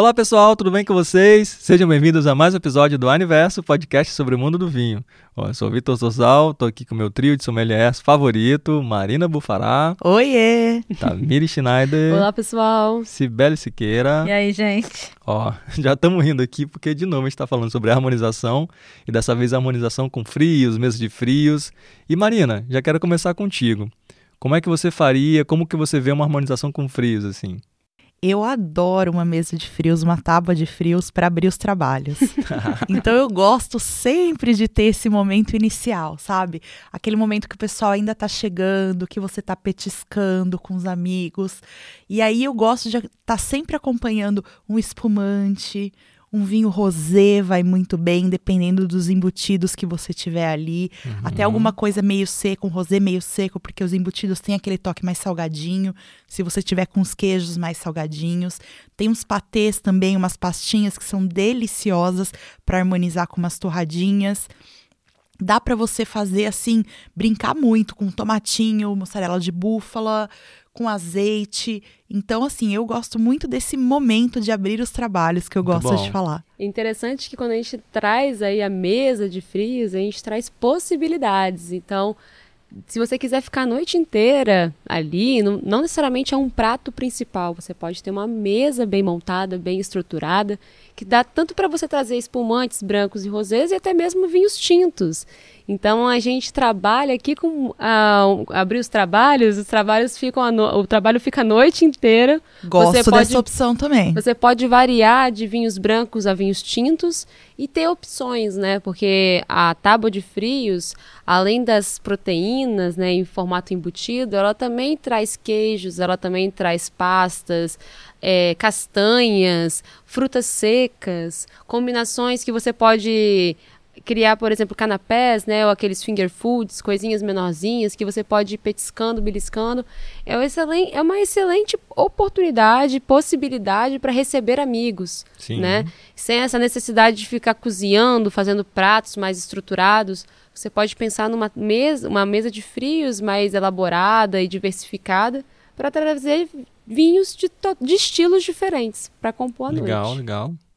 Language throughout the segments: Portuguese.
Olá pessoal, tudo bem com vocês? Sejam bem-vindos a mais um episódio do Aniverso, podcast sobre o mundo do vinho. Bom, eu sou o Vitor Sosal, tô aqui com o meu trio de sommeliers favorito, Marina Bufará. Oiê! Tamiri Schneider. Olá pessoal. Cibele Siqueira. E aí, gente? Ó, já estamos rindo aqui porque de novo a gente está falando sobre harmonização e dessa vez harmonização com frios, mesas de frios. E Marina, já quero começar contigo. Como é que você faria, como que você vê uma harmonização com frios assim? Eu adoro uma mesa de frios, uma tábua de frios para abrir os trabalhos. então eu gosto sempre de ter esse momento inicial, sabe? Aquele momento que o pessoal ainda tá chegando, que você tá petiscando com os amigos. E aí eu gosto de estar tá sempre acompanhando um espumante, um vinho rosé vai muito bem, dependendo dos embutidos que você tiver ali. Uhum. Até alguma coisa meio seco, um rosé meio seco, porque os embutidos têm aquele toque mais salgadinho. Se você tiver com os queijos mais salgadinhos. Tem uns patês também, umas pastinhas que são deliciosas para harmonizar com umas torradinhas dá para você fazer assim, brincar muito com tomatinho, mussarela de búfala, com azeite. Então, assim, eu gosto muito desse momento de abrir os trabalhos que eu muito gosto bom. de falar. Interessante que quando a gente traz aí a mesa de frios, a gente traz possibilidades. Então, se você quiser ficar a noite inteira ali, não, não, necessariamente é um prato principal. Você pode ter uma mesa bem montada, bem estruturada, que dá tanto para você trazer espumantes brancos e rosés e até mesmo vinhos tintos. Então a gente trabalha aqui com ah, abrir os trabalhos, os trabalhos ficam no, o trabalho fica a noite inteira. Gosto você pode, dessa opção também. Você pode variar de vinhos brancos a vinhos tintos e ter opções, né? Porque a tábua de frios, além das proteínas, né, em formato embutido, ela também traz queijos, ela também traz pastas, é, castanhas, frutas secas, combinações que você pode criar, por exemplo, canapés, né, ou aqueles finger foods, coisinhas menorzinhas que você pode ir petiscando, beliscando. É, um excelente, é uma excelente oportunidade, possibilidade para receber amigos, Sim. né? Sem essa necessidade de ficar cozinhando, fazendo pratos mais estruturados. Você pode pensar numa mesa, uma mesa de frios mais elaborada e diversificada para trazer vinhos de, de estilos diferentes para compor a legal, noite. Legal, legal.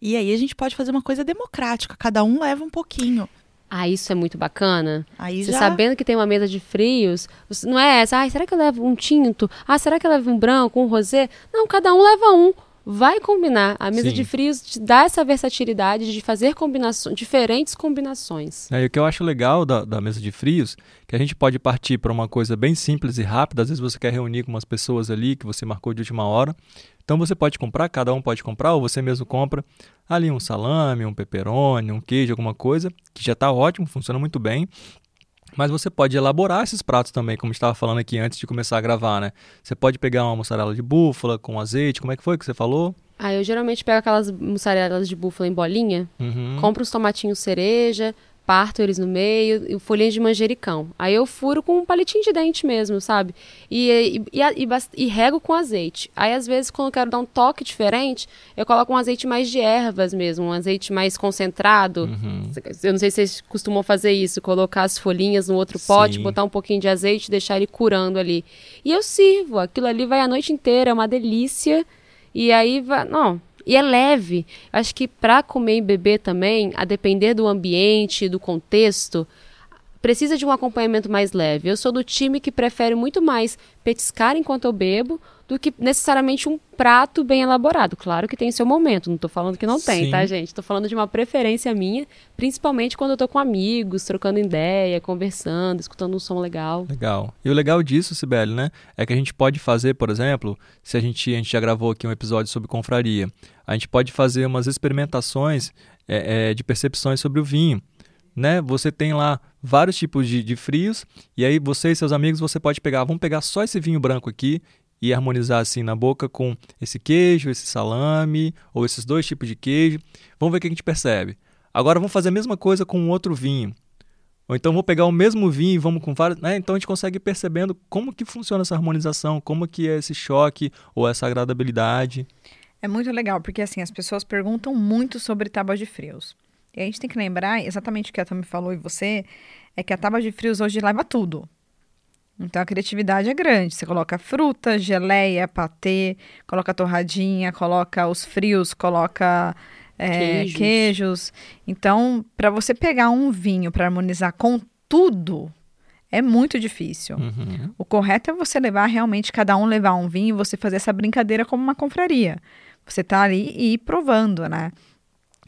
E aí a gente pode fazer uma coisa democrática, cada um leva um pouquinho. Ah, isso é muito bacana. Aí você já... sabendo que tem uma mesa de frios, não é essa, ah, será que eu levo um tinto? Ah, será que eu levo um branco, um rosé? Não, cada um leva um. Vai combinar. A mesa Sim. de frios te dá essa versatilidade de fazer combinações, diferentes combinações. É, e o que eu acho legal da, da mesa de frios, que a gente pode partir para uma coisa bem simples e rápida. Às vezes você quer reunir com umas pessoas ali que você marcou de última hora. Então você pode comprar, cada um pode comprar, ou você mesmo compra ali um salame, um pepperoni, um queijo, alguma coisa, que já está ótimo, funciona muito bem. Mas você pode elaborar esses pratos também, como estava falando aqui antes de começar a gravar, né? Você pode pegar uma mussarela de búfala com azeite, como é que foi que você falou? Ah, eu geralmente pego aquelas mussarelas de búfala em bolinha, uhum. compro os tomatinhos cereja, parto eles no meio, e folhinhas de manjericão. Aí eu furo com um palitinho de dente mesmo, sabe? E, e, e, e, rego com azeite. Aí, às vezes, quando eu quero dar um toque diferente, eu coloco um azeite mais de ervas mesmo, um azeite mais concentrado. Uhum. Eu não sei se vocês costumam fazer isso, colocar as folhinhas no outro pote, Sim. botar um pouquinho de azeite e deixar ele curando ali. E eu sirvo, aquilo ali vai a noite inteira, é uma delícia. E aí vai. Não, e é leve. Acho que para comer e beber também, a depender do ambiente, do contexto, precisa de um acompanhamento mais leve. Eu sou do time que prefere muito mais petiscar enquanto eu bebo do que necessariamente um prato bem elaborado. Claro que tem seu momento, não estou falando que não tem, tá, gente? Estou falando de uma preferência minha, principalmente quando eu estou com amigos, trocando ideia, conversando, escutando um som legal. Legal. E o legal disso, Sibeli, né, é que a gente pode fazer, por exemplo, se a gente, a gente já gravou aqui um episódio sobre confraria, a gente pode fazer umas experimentações é, é, de percepções sobre o vinho né? Você tem lá vários tipos de, de, frios e aí você e seus amigos você pode pegar, vamos pegar só esse vinho branco aqui e harmonizar assim na boca com esse queijo, esse salame ou esses dois tipos de queijo. Vamos ver o que a gente percebe. Agora vamos fazer a mesma coisa com outro vinho. Ou então vou pegar o mesmo vinho e vamos com vários, né? Então a gente consegue ir percebendo como que funciona essa harmonização, como que é esse choque ou essa agradabilidade. É muito legal, porque assim, as pessoas perguntam muito sobre tábuas de frios. E a gente tem que lembrar, exatamente o que a Tami falou e você, é que a tábua de frios hoje leva tudo. Então a criatividade é grande. Você coloca fruta, geleia, patê, coloca torradinha, coloca os frios, coloca é, queijos. queijos. Então, para você pegar um vinho para harmonizar com tudo, é muito difícil. Uhum. O correto é você levar realmente, cada um levar um vinho e você fazer essa brincadeira como uma confraria. Você tá ali e ir provando, né?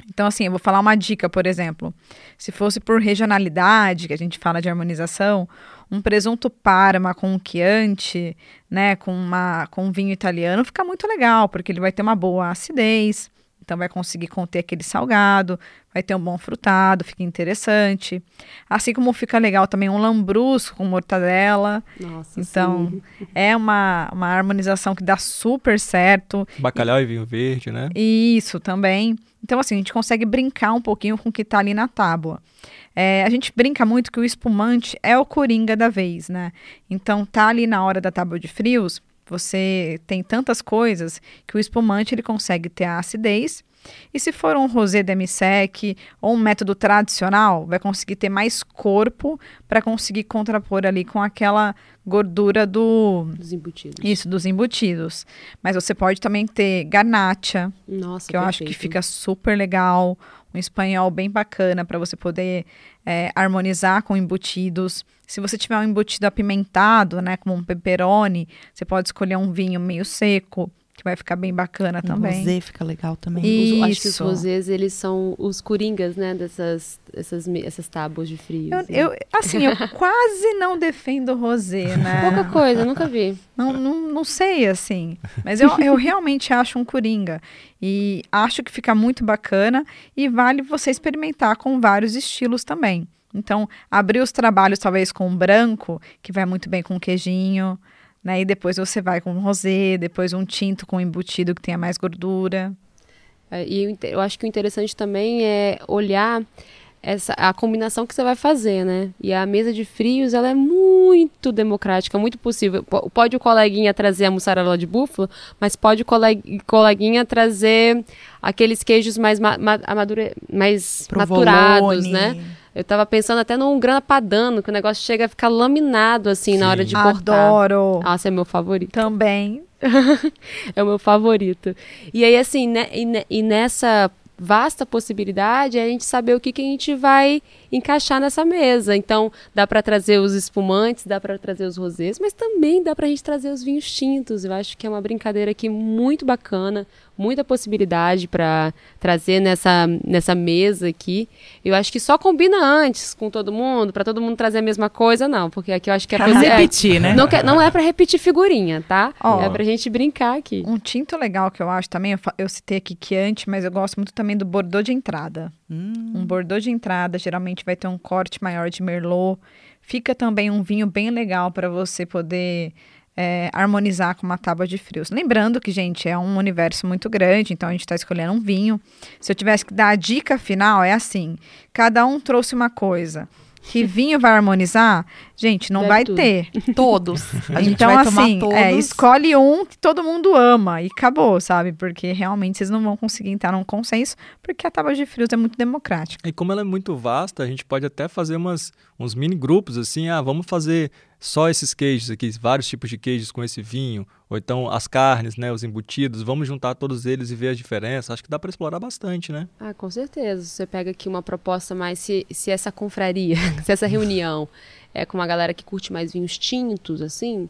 Então, assim, eu vou falar uma dica, por exemplo. Se fosse por regionalidade, que a gente fala de harmonização, um presunto parma com um Chianti, né, com, uma, com um vinho italiano, fica muito legal, porque ele vai ter uma boa acidez, então vai conseguir conter aquele salgado, vai ter um bom frutado, fica interessante. Assim como fica legal também um lambrusco com mortadela. Nossa, então sim. é uma, uma harmonização que dá super certo. Bacalhau e, e vinho verde, né? Isso também. Então assim, a gente consegue brincar um pouquinho com o que está ali na tábua. É, a gente brinca muito que o espumante é o coringa da vez, né? Então tá ali na hora da tábua de frios, você tem tantas coisas que o espumante ele consegue ter a acidez. E se for um rosé demi-sec ou um método tradicional, vai conseguir ter mais corpo para conseguir contrapor ali com aquela gordura do dos embutidos. Isso, dos embutidos. Mas você pode também ter garnacha, Nossa, que eu acho que fica super legal, um espanhol bem bacana para você poder é, harmonizar com embutidos. Se você tiver um embutido apimentado, né, como um pepperoni, você pode escolher um vinho meio seco, que vai ficar bem bacana um também. rosé fica legal também. Isso. Acho que os rosés, eles são os coringas, né, dessas essas, essas tábuas de frio. Eu, assim. eu, assim, eu quase não defendo rosé, né? Pouca coisa, nunca vi. Não, não, não sei, assim. Mas eu, eu realmente acho um coringa. E acho que fica muito bacana e vale você experimentar com vários estilos também. Então, abrir os trabalhos talvez com branco, que vai muito bem com queijinho, né? E depois você vai com um rosé, depois um tinto com embutido que tenha mais gordura. É, e eu acho que o interessante também é olhar essa, a combinação que você vai fazer, né? E a mesa de frios, ela é muito democrática, muito possível. Pode o coleguinha trazer a mussarela de búfalo, mas pode o coleguinha trazer aqueles queijos mais, ma, ma, mais maturados, né? Eu tava pensando até num grana padano, que o negócio chega a ficar laminado, assim, Sim. na hora de cortar. Adoro! Nossa, é meu favorito. Também. é o meu favorito. E aí, assim, né, e, e nessa vasta possibilidade é a gente saber o que, que a gente vai encaixar nessa mesa. Então, dá para trazer os espumantes, dá para trazer os rosés, mas também dá para a gente trazer os vinhos tintos. Eu acho que é uma brincadeira aqui muito bacana, muita possibilidade para trazer nessa, nessa mesa aqui. Eu acho que só combina antes com todo mundo, para todo mundo trazer a mesma coisa, não, porque aqui eu acho que é pra repetir, né? Não, quer, não é para repetir figurinha, tá? Oh, é pra gente brincar aqui. Um tinto legal que eu acho também, eu, eu citei aqui Chianti, mas eu gosto muito também do Bordeaux de entrada. Hum. Um Bordeaux de entrada geralmente vai ter um corte maior de Merlot. Fica também um vinho bem legal para você poder é, harmonizar com uma tábua de frios. Lembrando que, gente, é um universo muito grande, então a gente está escolhendo um vinho. Se eu tivesse que dar a dica final, é assim: cada um trouxe uma coisa. Que vinho vai harmonizar? Gente, não Deve vai tudo. ter. Todos. A gente então, vai assim, tomar é, todos. É, escolhe um que todo mundo ama e acabou, sabe? Porque realmente vocês não vão conseguir entrar num consenso, porque a tábua de frios é muito democrática. E como ela é muito vasta, a gente pode até fazer umas, uns mini grupos, assim, ah, vamos fazer só esses queijos aqui, vários tipos de queijos com esse vinho, ou então as carnes, né, os embutidos, vamos juntar todos eles e ver as diferenças. Acho que dá para explorar bastante, né? Ah, com certeza. Você pega aqui uma proposta mais se, se essa confraria, se essa reunião é com uma galera que curte mais vinhos tintos, assim,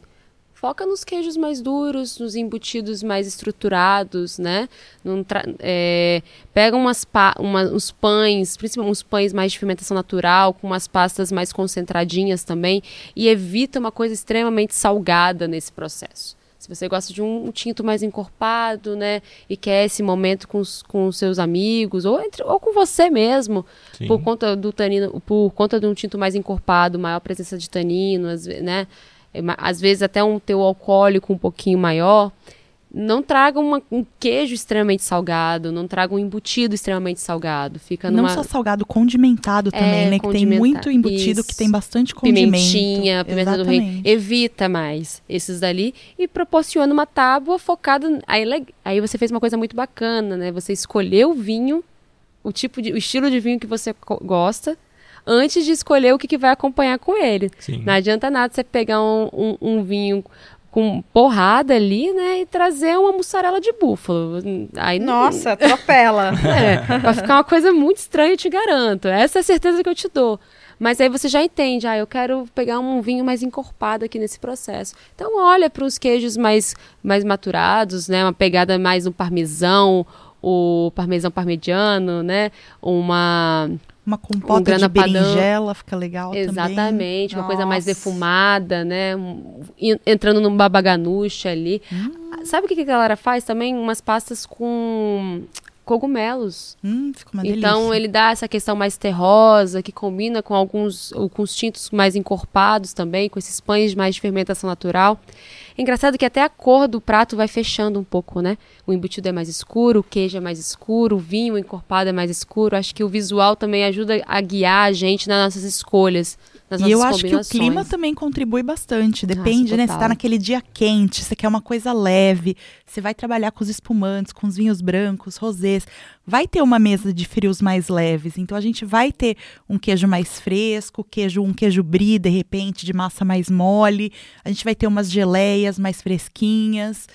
foca nos queijos mais duros, nos embutidos mais estruturados, né? É, pega umas uma, uns pães, principalmente uns pães mais de fermentação natural, com umas pastas mais concentradinhas também, e evita uma coisa extremamente salgada nesse processo. Se você gosta de um, tinto mais encorpado, né, e quer esse momento com os, com seus amigos, ou, entre, ou com você mesmo, Sim. por conta do tanino, por conta de um tinto mais encorpado, maior presença de tanino, né, às vezes até um teu alcoólico um pouquinho maior, não traga uma, um queijo extremamente salgado, não traga um embutido extremamente salgado. Fica numa... Não só salgado, condimentado é, também, é, né? Que tem muito embutido, Isso. que tem bastante condimento. Pimentinha, pimenta do rei. Evita mais esses dali e proporciona uma tábua focada... Aí, aí você fez uma coisa muito bacana, né? Você escolheu o vinho, o tipo de, o estilo de vinho que você gosta, antes de escolher o que, que vai acompanhar com ele. Sim. Não adianta nada você pegar um, um, um vinho com porrada ali, né? E trazer uma mussarela de búfalo. Aí, Nossa, não... atropela. é, vai ficar uma coisa muito estranha, eu te garanto. Essa é a certeza que eu te dou. Mas aí você já entende, ah, eu quero pegar um vinho mais encorpado aqui nesse processo. Então olha para os queijos mais, mais maturados, né? Uma pegada mais no parmesão, o parmesão parmegiano, né? Uma uma compota um de berinjela fica legal Exatamente, também. uma coisa mais defumada, né? Entrando num babaganuche ali. Hum. Sabe o que a galera faz também? Umas pastas com cogumelos. Hum, fica uma então delícia. ele dá essa questão mais terrosa, que combina com alguns com os tintos mais encorpados também, com esses pães mais de fermentação natural. É engraçado que até a cor do prato vai fechando um pouco, né? O embutido é mais escuro, o queijo é mais escuro, o vinho encorpado é mais escuro. Acho que o visual também ajuda a guiar a gente nas nossas escolhas. Nas e eu acho que o clima também contribui bastante. Depende, Nossa, né? Você tá naquele dia quente, você quer uma coisa leve, você vai trabalhar com os espumantes, com os vinhos brancos, rosés. Vai ter uma mesa de frios mais leves. Então a gente vai ter um queijo mais fresco, queijo, um queijo brie, de repente, de massa mais mole. A gente vai ter umas geleias mais fresquinhas.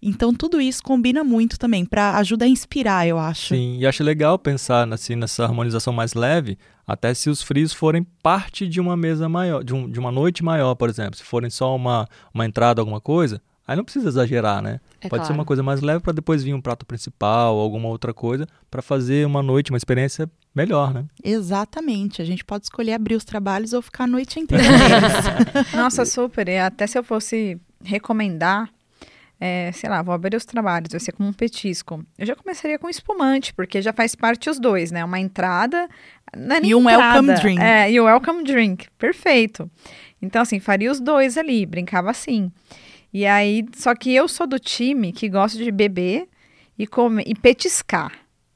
Então tudo isso combina muito também para ajudar a inspirar, eu acho. Sim, e acho legal pensar assim, nessa harmonização mais leve, até se os frios forem parte de uma mesa maior, de, um, de uma noite maior, por exemplo. Se forem só uma, uma entrada, alguma coisa, aí não precisa exagerar, né? É Pode claro. ser uma coisa mais leve para depois vir um prato principal ou alguma outra coisa para fazer uma noite, uma experiência melhor, né? Exatamente. A gente pode escolher abrir os trabalhos ou ficar a noite inteira Nossa, super. E até se eu fosse recomendar é, sei lá, vou abrir os trabalhos, vai ser como um petisco. Eu já começaria com espumante, porque já faz parte os dois, né? Uma entrada. É e um entrada, welcome drink. É, e o welcome drink. Perfeito. Então, assim, faria os dois ali, brincava assim. E aí, só que eu sou do time que gosta de beber e comer e petiscar.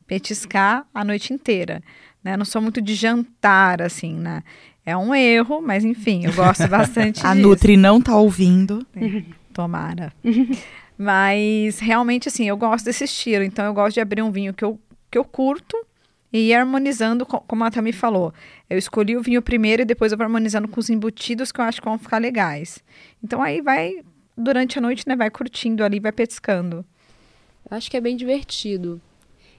Petiscar a noite inteira. Né? Não sou muito de jantar, assim, né? É um erro, mas enfim, eu gosto bastante A disso. Nutri não tá ouvindo. É. Tomara. Mas realmente, assim, eu gosto desse estilo. Então, eu gosto de abrir um vinho que eu, que eu curto e ir harmonizando, como a Tami falou. Eu escolhi o vinho primeiro e depois eu vou harmonizando com os embutidos que eu acho que vão ficar legais. Então, aí vai, durante a noite, né, vai curtindo ali, vai pescando. Eu acho que é bem divertido.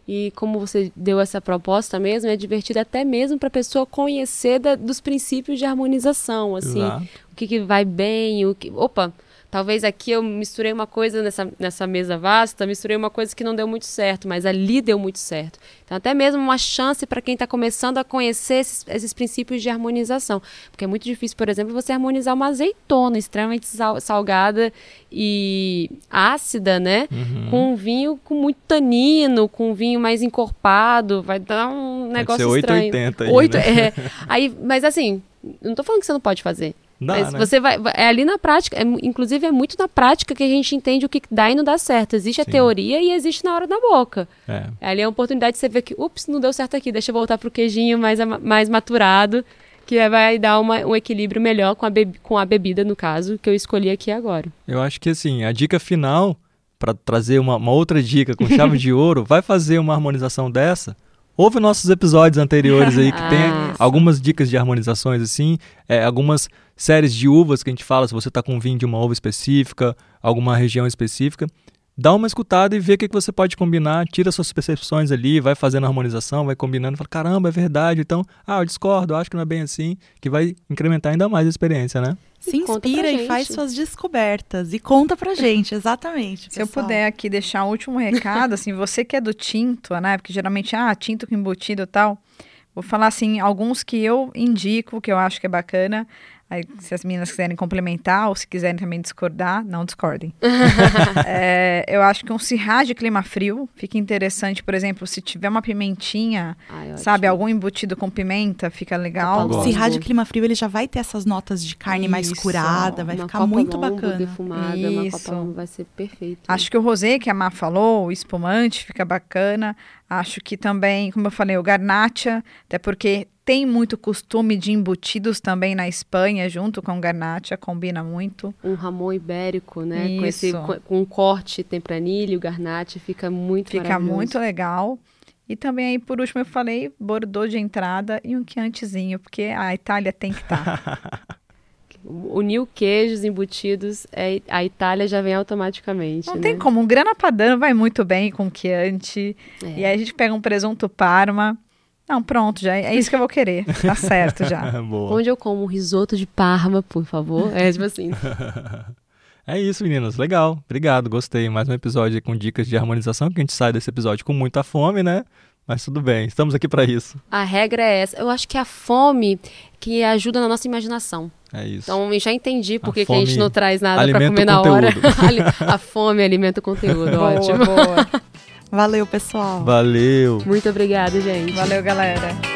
E como você deu essa proposta mesmo, é divertido até mesmo para a pessoa conhecer da, dos princípios de harmonização, assim, Exato. o que, que vai bem, o que, opa, Talvez aqui eu misturei uma coisa nessa, nessa mesa vasta, misturei uma coisa que não deu muito certo, mas ali deu muito certo. Então, até mesmo uma chance para quem está começando a conhecer esses, esses, princípios de harmonização. Porque é muito difícil, por exemplo, você harmonizar uma azeitona extremamente sal, salgada e ácida, né? Uhum. Com um vinho com muito tanino, com um vinho mais encorpado. Vai dar um negócio Pode ser estranho. 880 aí, 8, né? é. aí, mas assim, não estou falando que você não pode fazer. Dá, Mas né? você vai. É ali na prática, é, inclusive é muito na prática que a gente entende o que dá e não dá certo. Existe Sim. a teoria e existe na hora da boca. É. Ali é a oportunidade de você ver que, ups, não deu certo aqui, deixa eu voltar pro queijinho mais, mais maturado, que vai dar uma, um equilíbrio melhor com a, com a bebida, no caso, que eu escolhi aqui agora. Eu acho que assim, a dica final, para trazer uma, uma outra dica com chave de ouro, vai fazer uma harmonização dessa Ouve nossos episódios anteriores aí que ah, tem algumas dicas de harmonizações, assim, é, algumas séries de uvas que a gente fala, se você está com vinho de uma uva específica, alguma região específica. Dá uma escutada e vê o que, que você pode combinar, tira suas percepções ali, vai fazendo harmonização, vai combinando, fala, caramba, é verdade, então, ah, eu discordo, eu acho que não é bem assim, que vai incrementar ainda mais a experiência, né? Se inspira e faz suas descobertas e conta pra gente, exatamente. Se eu puder aqui deixar um último recado, assim, você que é do tinto, né? Porque geralmente, ah, tinto com embutido e tal. Vou falar assim, alguns que eu indico, que eu acho que é bacana. Aí, se as meninas quiserem complementar ou se quiserem também discordar, não discordem. é, eu acho que um cirrá de clima frio fica interessante, por exemplo, se tiver uma pimentinha, Ai, sabe, algum embutido com pimenta, fica legal. O cirrá de clima frio ele já vai ter essas notas de carne Isso. mais curada, vai uma ficar muito longo, bacana. Defumada, Isso. Uma vai ser perfeito. Acho que o rosé que a Má falou, o espumante, fica bacana. Acho que também, como eu falei, o garnacha, até porque tem muito costume de embutidos também na Espanha, junto com garnacha, combina muito. Um ramon ibérico, né? Isso. Com, esse, com, com um corte tempranilho, garnacha, fica muito Fica muito legal. E também aí, por último, eu falei Bordeaux de entrada e um Chiantizinho, porque a Itália tem que estar. Unir queijos embutidos, é, a Itália já vem automaticamente. Não né? tem como. Um grana padano vai muito bem com Chianti. É. E aí a gente pega um presunto parma. Não, pronto, já é isso que eu vou querer. Tá certo já. Onde eu como um risoto de parma, por favor? É tipo assim. É isso, meninas. Legal. Obrigado. Gostei. Mais um episódio com dicas de harmonização, que a gente sai desse episódio com muita fome, né? Mas tudo bem, estamos aqui para isso. A regra é essa. Eu acho que é a fome que ajuda na nossa imaginação. É isso. Então, já entendi por que a gente não traz nada para comer na hora. a fome alimenta o conteúdo. boa, ótimo. Boa. Valeu, pessoal. Valeu. Muito obrigada, gente. Valeu, galera.